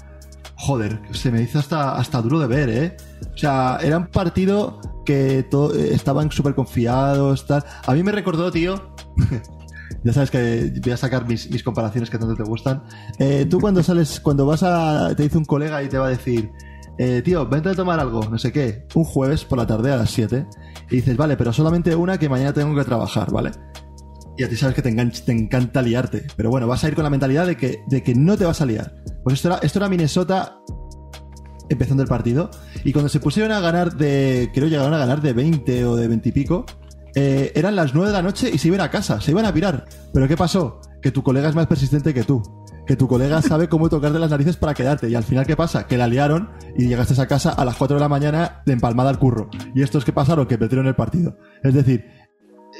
joder se me hizo hasta hasta duro de ver eh o sea era un partido que estaban súper confiados tal a mí me recordó tío ya sabes que voy a sacar mis, mis comparaciones que tanto te gustan Eh, tú cuando sales cuando vas a te dice un colega y te va a decir eh, tío, vente a tomar algo, no sé qué, un jueves por la tarde a las 7. Y dices, vale, pero solamente una que mañana tengo que trabajar, ¿vale? Y a ti sabes que te, engan- te encanta liarte. Pero bueno, vas a ir con la mentalidad de que, de que no te vas a liar. Pues esto era, esto era Minnesota empezando el partido. Y cuando se pusieron a ganar de. Creo llegaron a ganar de 20 o de 20 y pico. eh, eran las 9 de la noche y se iban a casa, se iban a pirar. Pero ¿qué pasó? Que tu colega es más persistente que tú. Que tu colega sabe cómo tocarte las narices para quedarte. Y al final, ¿qué pasa? Que la liaron y llegaste a casa a las 4 de la mañana de empalmada al curro. Y estos que pasaron, que perdieron el partido. Es decir,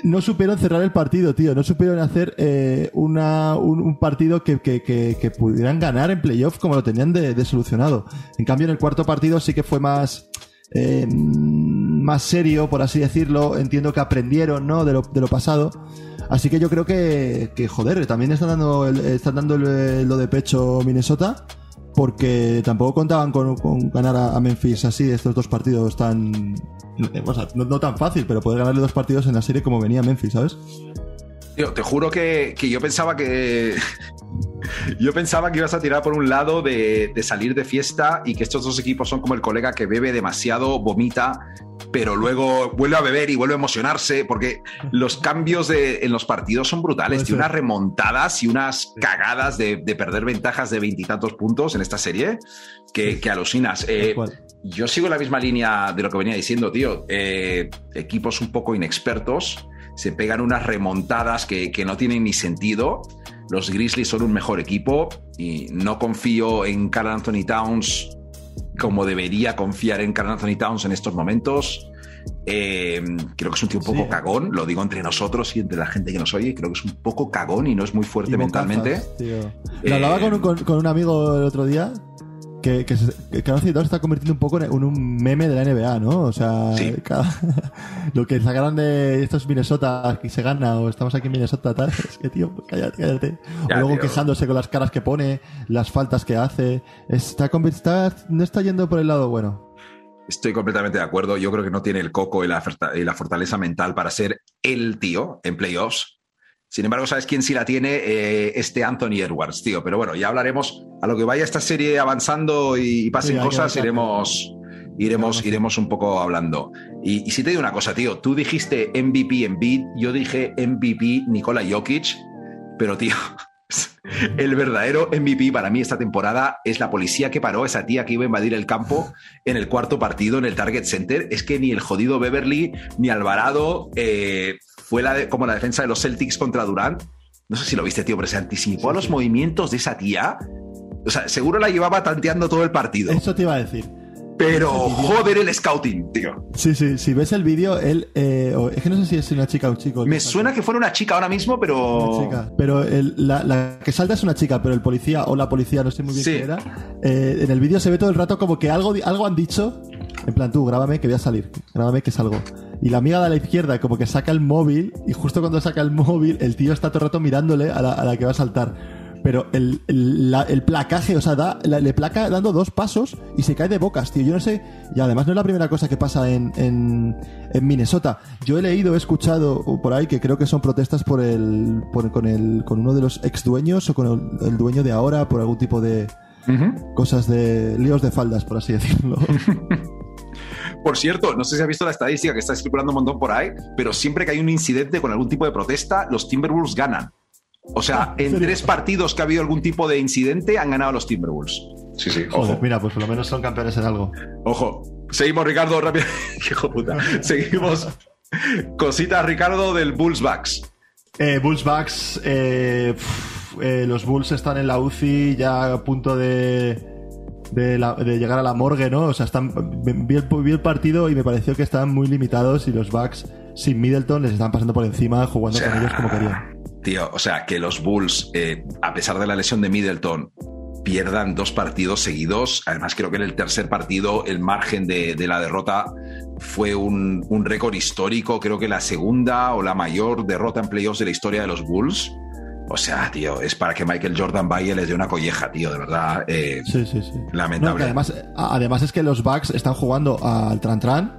no supieron cerrar el partido, tío. No supieron hacer eh, una, un, partido que, que- que- pudieran ganar en playoff como lo tenían de, de solucionado. En cambio, en el cuarto partido sí que fue más. eh, más serio, por así decirlo. Entiendo que aprendieron, ¿no? De lo, de lo pasado. Así que yo creo que, que joder, también están dando, están dando el- lo de pecho Minnesota. Porque tampoco contaban con, ganar a, Memphis así estos dos partidos tan. sea, no, tan fácil, pero poder ganarle dos partidos en la serie como venía Memphis, ¿sabes? Tío, te juro que, que yo pensaba que. yo pensaba que ibas a tirar por un lado de salir de fiesta y que estos dos equipos son como el colega que bebe demasiado, vomita, pero luego vuelve a beber y vuelve a emocionarse, porque los cambios de, en los partidos son brutales. Ser. unas remontadas y unas cagadas de, de perder ventajas de veintitantos puntos en esta serie que, que alucinas. Eh, yo sigo la misma línea de lo que venía diciendo, tío. Eh, equipos un poco inexpertos se pegan unas remontadas que, que no tienen ni sentido. Los Grizzlies son un mejor equipo y no confío en Carl Anthony Towns como debería confiar en Carl Anthony Towns en estos momentos. Eh, creo que es un tío un poco Sí. cagón, lo digo entre nosotros y entre la gente que nos oye. Creo que es un poco cagón y no es muy fuerte Y mentalmente. bocazas, tío. Eh, Lo hablaba con, un- con- con un amigo el otro día que, que, se, que se está convirtiendo un poco en, un meme de la NBA, ¿no? O sea, Sí. cada- lo que sacaron de estos Minnesota que se gana o estamos aquí en Minnesota, tal, es que, tío, cállate, cállate. Ya, o luego tío. quejándose con las caras que pone, las faltas que hace. Está, está- no está yendo por el lado bueno. Estoy completamente de acuerdo. Yo creo que no tiene el coco y la, y la fortaleza mental para ser el tío en playoffs. Sin embargo, ¿sabes quién sí la tiene? Eh, este Anthony Edwards, tío. Pero bueno, ya hablaremos. A lo que vaya esta serie avanzando y, pasen Sí, cosas, iremos, iremos, iremos un poco hablando. Y, y si te digo una cosa, tío, tú dijiste MVP en beat, yo dije MVP Nikola Jokic, pero tío, el verdadero MVP para mí esta temporada es la policía que paró a esa tía que iba a invadir el campo en el cuarto partido en el Target Center. Es que ni el jodido Beverly ni Alvarado eh, fue la como la defensa de los Celtics contra Durant. No sé si lo viste, tío, pero se anticipó a los movimientos de esa tía. O sea, seguro la llevaba tanteando todo el partido. Eso te iba a decir. Pero joder el scouting, tío. Sí, sí, si ves el vídeo, él. eh, es que no sé si es una chica o un chico. Me suena que fuera una chica ahora mismo, pero. Una chica. Pero el- la, la que salta es una chica, pero el policía o la policía, no sé muy bien Sí. quién era. eh, en el vídeo se ve todo el rato como que algo, algo han dicho. En plan, tú, grábame que voy a salir. Grábame que salgo. Y la amiga de la izquierda, como que saca el móvil. Y justo cuando saca el móvil, el tío está todo el rato mirándole a la, a la que va a saltar. Pero el, el, la- el placaje, o sea, da, la- le placa dando dos pasos y se cae de bocas, tío. Yo no sé. Y además no es la primera cosa que pasa en, en, en Minnesota. Yo he leído, he escuchado por ahí que creo que son protestas por el, por- con, el, con uno de los ex dueños o con el, el dueño de ahora por algún tipo de cosas de líos de faldas, por así decirlo. Por cierto, no sé si has visto la estadística que está circulando un montón por ahí, pero siempre que hay un incidente con algún tipo de protesta, los Timberwolves ganan. O sea, ¿en en serio? tres partidos que ha habido algún tipo de incidente, han ganado los Timberwolves. Sí, sí, Joder, ojo. mira, pues por lo menos son campeones en algo. Ojo. Seguimos, Ricardo, rápido. Hijo de puta. Seguimos. Cositas, Ricardo, del Bulls Bucks. Eh, Bulls Bucks, eh, eh, los Bulls están en la UCI ya a punto de, de, la- de llegar a la morgue, ¿no? O sea, están, vi, el, vi el partido y me pareció que estaban muy limitados y los Bucks sin Middleton les están pasando por encima jugando O sea, con ellos como querían. Tío, o sea, que los Bulls, eh, a pesar de la lesión de Middleton, pierdan dos partidos seguidos. Además, creo que en el tercer partido el margen de, de la derrota fue un, un récord histórico. Creo que la segunda o la mayor derrota en playoffs de la historia de los Bulls. O sea, tío, es para que Michael Jordan vaya les dé una colleja, tío, de verdad. eh, Sí, sí, sí. Lamentable. No, además, es que los Bucks están jugando al Tran Tran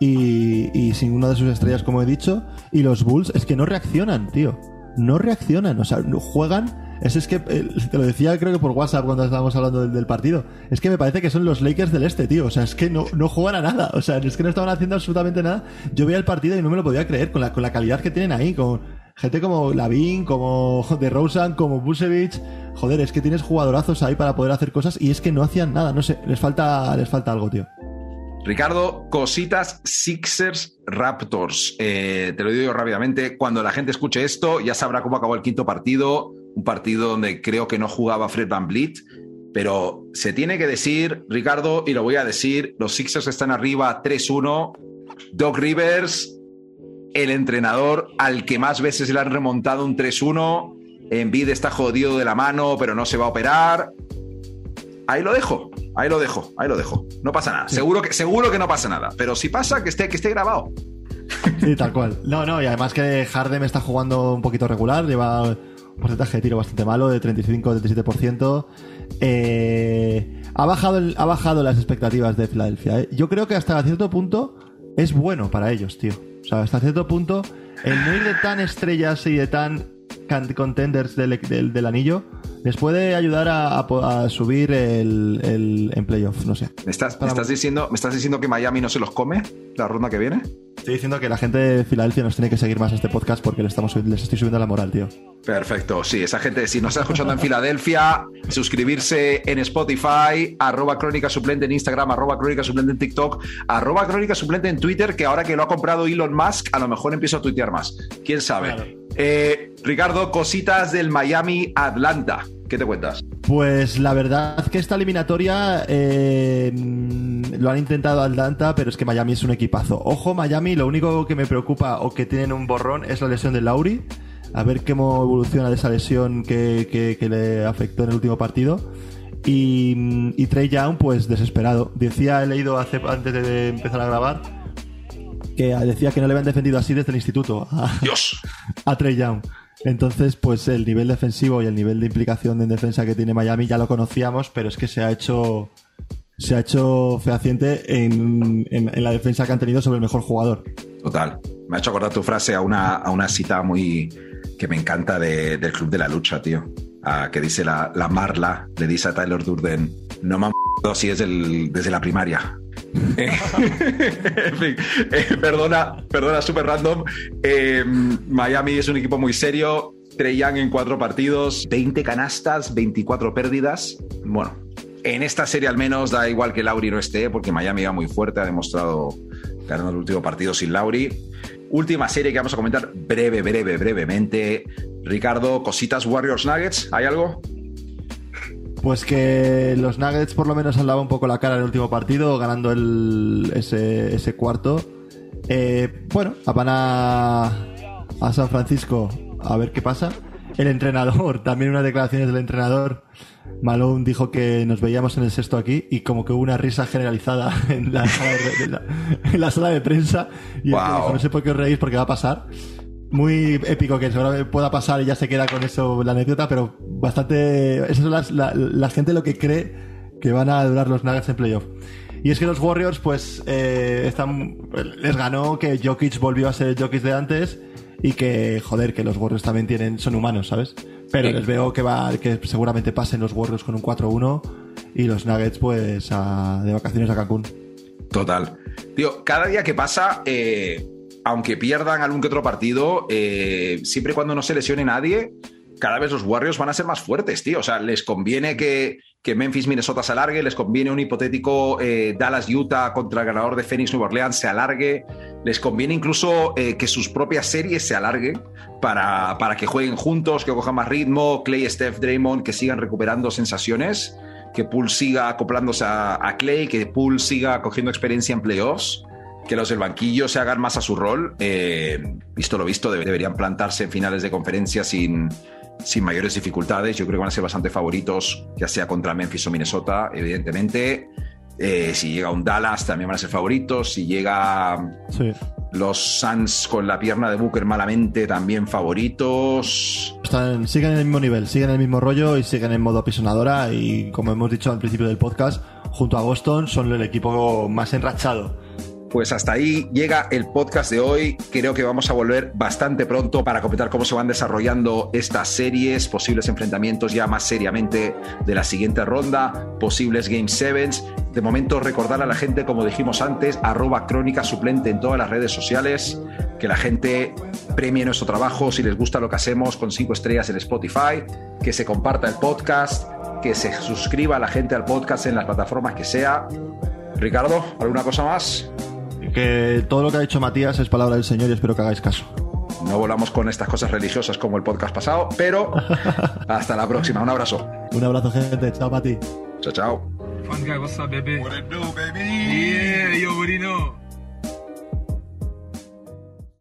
y, y sin una de sus estrellas, como he dicho, y los Bulls es que no reaccionan, tío. No reaccionan, o sea, no juegan. Es, es que eh, te lo decía creo que por WhatsApp cuando estábamos hablando del, partido. Es que me parece que son los Lakers del este, tío. O sea, es que no, no juegan a nada. O sea, es que no estaban haciendo absolutamente nada. Yo veía el partido y no me lo podía creer con la, con la calidad que tienen ahí, con gente como Lavin, como De Rosen, como Busevich. Joder, es que tienes jugadorazos ahí para poder hacer cosas y es que no hacían nada. No sé, les falta, les falta algo, tío. Ricardo, cositas Sixers Raptors. Eh, te lo digo rápidamente. Cuando la gente escuche esto, ya sabrá cómo acabó el quinto partido. Un partido donde creo que no jugaba Fred Van Vliet. Pero se tiene que decir, Ricardo, y lo voy a decir: los Sixers están arriba 3-1. Doc Rivers, el entrenador al que más veces le han remontado un 3-1. Envid está jodido de la mano, pero no se va a operar. Ahí lo dejo, ahí lo dejo, ahí lo dejo. No pasa nada. Seguro que, seguro que no pasa nada. Pero si pasa, que esté, que esté grabado. Sí, tal cual. No, no, y además que Harden está jugando un poquito regular, lleva un porcentaje de tiro bastante malo, de 35-37%. Eh, ha, bajado el- ha bajado las expectativas de Filadelfia. ¿eh? Yo creo que hasta cierto punto es bueno para ellos, tío. O sea, hasta cierto punto, el no ir de tan estrellas y de tan contenders del, del- del anillo les puede ayudar a, a po- a subir el, el- en playoff, no sé. ¿Me estás, me, Para- estás diciendo, ¿Me estás diciendo que Miami no se los come la ronda que viene? Estoy diciendo que la gente de Filadelfia nos tiene que seguir más a este podcast porque les, estamos, les estoy subiendo la moral, tío. Perfecto, sí, esa gente, si nos está escuchando en Filadelfia, suscribirse en Spotify, arroba crónica suplente en Instagram, arroba crónica suplente en TikTok, arroba crónica suplente en Twitter, que ahora que lo ha comprado Elon Musk, a lo mejor empiezo a tuitear más. ¿Quién sabe? Claro. Eh, Ricardo, cositas del Miami Atlanta. ¿Qué te cuentas? Pues la verdad que esta eliminatoria eh, lo han intentado Atlanta, pero es que Miami es un equipazo. Ojo, Miami, lo único que me preocupa o que tienen un borrón es la lesión de Lauri. A ver cómo evoluciona de esa lesión que, le afectó en el último partido. Y, y Trey Young, pues desesperado. Decía, he leído hace, antes de empezar a grabar, que decía que no le habían defendido así desde el instituto a, Dios. a Trey Young. Entonces, pues el nivel defensivo y el nivel de implicación en defensa que tiene Miami ya lo conocíamos, pero es que se ha hecho se ha hecho fehaciente en, en- en la defensa que han tenido sobre el mejor jugador. Total. Me ha hecho acordar tu frase a una, a una cita muy, que me encanta de- del Club de la Lucha, tío. Ah, que dice la, la Marla, le dice a Tyler Durden, no me han si es del- desde la primaria. En fin, eh, perdona, perdona, súper random. Eh, Miami es un equipo muy serio. Trey Young en cuatro partidos, 20 canastas, 24 pérdidas. Bueno, en esta serie al menos da igual que Lauri no esté, porque Miami va muy fuerte, ha demostrado ganando el último partido sin Lauri. Última serie que vamos a comentar breve, breve, brevemente. Ricardo, cositas Warriors Nuggets, ¿hay algo? Pues que los Nuggets por lo menos han lavado un poco la cara en el último partido, ganando el, ese, ese cuarto. Eh, bueno, van a, a San Francisco a ver qué pasa. El entrenador, también unas declaraciones del entrenador. Malone dijo que nos veíamos en el sexto aquí y como que hubo una risa generalizada en la sala de, en la, en la sala de prensa. Y Wow. dijo, no sé por qué os reís porque va a pasar. Muy épico que seguramente pueda pasar y ya se queda con eso la anécdota, pero bastante. Esa es la, la gente lo que cree que van a durar los Nuggets en playoff. Y es que los Warriors, pues, eh, están, les ganó que Jokic volvió a ser el Jokic de antes y que, joder, que los Warriors también tienen, son humanos, ¿sabes? Pero Sí. les veo que va, que seguramente pasen los Warriors con un 4-1 y los Nuggets, pues, a- de vacaciones a Cancún. Total. Tío, cada día que pasa, eh, aunque pierdan algún que otro partido, eh, siempre y cuando no se lesione nadie, cada vez los Warriors van a ser más fuertes, tío. O sea, les conviene que, que Memphis, Minnesota se alargue, les conviene un hipotético eh, Dallas, Utah contra el ganador de Phoenix, Nueva Orleans se alargue, les conviene incluso eh, que sus propias series se alarguen para, para que jueguen juntos, que cojan más ritmo, Clay, Steph, Draymond, que sigan recuperando sensaciones, que Poole siga acoplándose a, Clay, que Poole siga cogiendo experiencia en playoffs que los del banquillo se hagan más a su rol. Eh, visto lo visto, debe- deberían plantarse en finales de conferencia sin, sin mayores dificultades. Yo creo que van a ser bastante favoritos, ya sea contra Memphis o Minnesota, evidentemente. Eh, si llega un Dallas, también van a ser favoritos. Si llega Sí. los Suns con la pierna de Booker malamente, también favoritos. Están, siguen en el mismo nivel, siguen en el mismo rollo y siguen en modo apisonadora y como hemos dicho al principio del podcast, junto a Boston son el equipo más enrachado. Pues hasta ahí llega el podcast de hoy. Creo que vamos a volver bastante pronto para comentar cómo se van desarrollando estas series, posibles enfrentamientos ya más seriamente de la siguiente ronda, posibles Game Sevens. De momento recordar a la gente, como dijimos antes, arroba crónica suplente en todas las redes sociales, que la gente premie nuestro trabajo si les gusta lo que hacemos con cinco estrellas en Spotify, que se comparta el podcast, que se suscriba a la gente al podcast en las plataformas que sea. Ricardo, ¿alguna cosa más? Que todo lo que ha dicho Matías es palabra del Señor y espero que hagáis caso. No volamos con estas cosas religiosas como el podcast pasado, pero hasta la próxima. Un abrazo. Un abrazo, gente. Chao, Mati. Chao, chao. Fun guy, what's up, baby? What it do, baby? Yeah, you already know.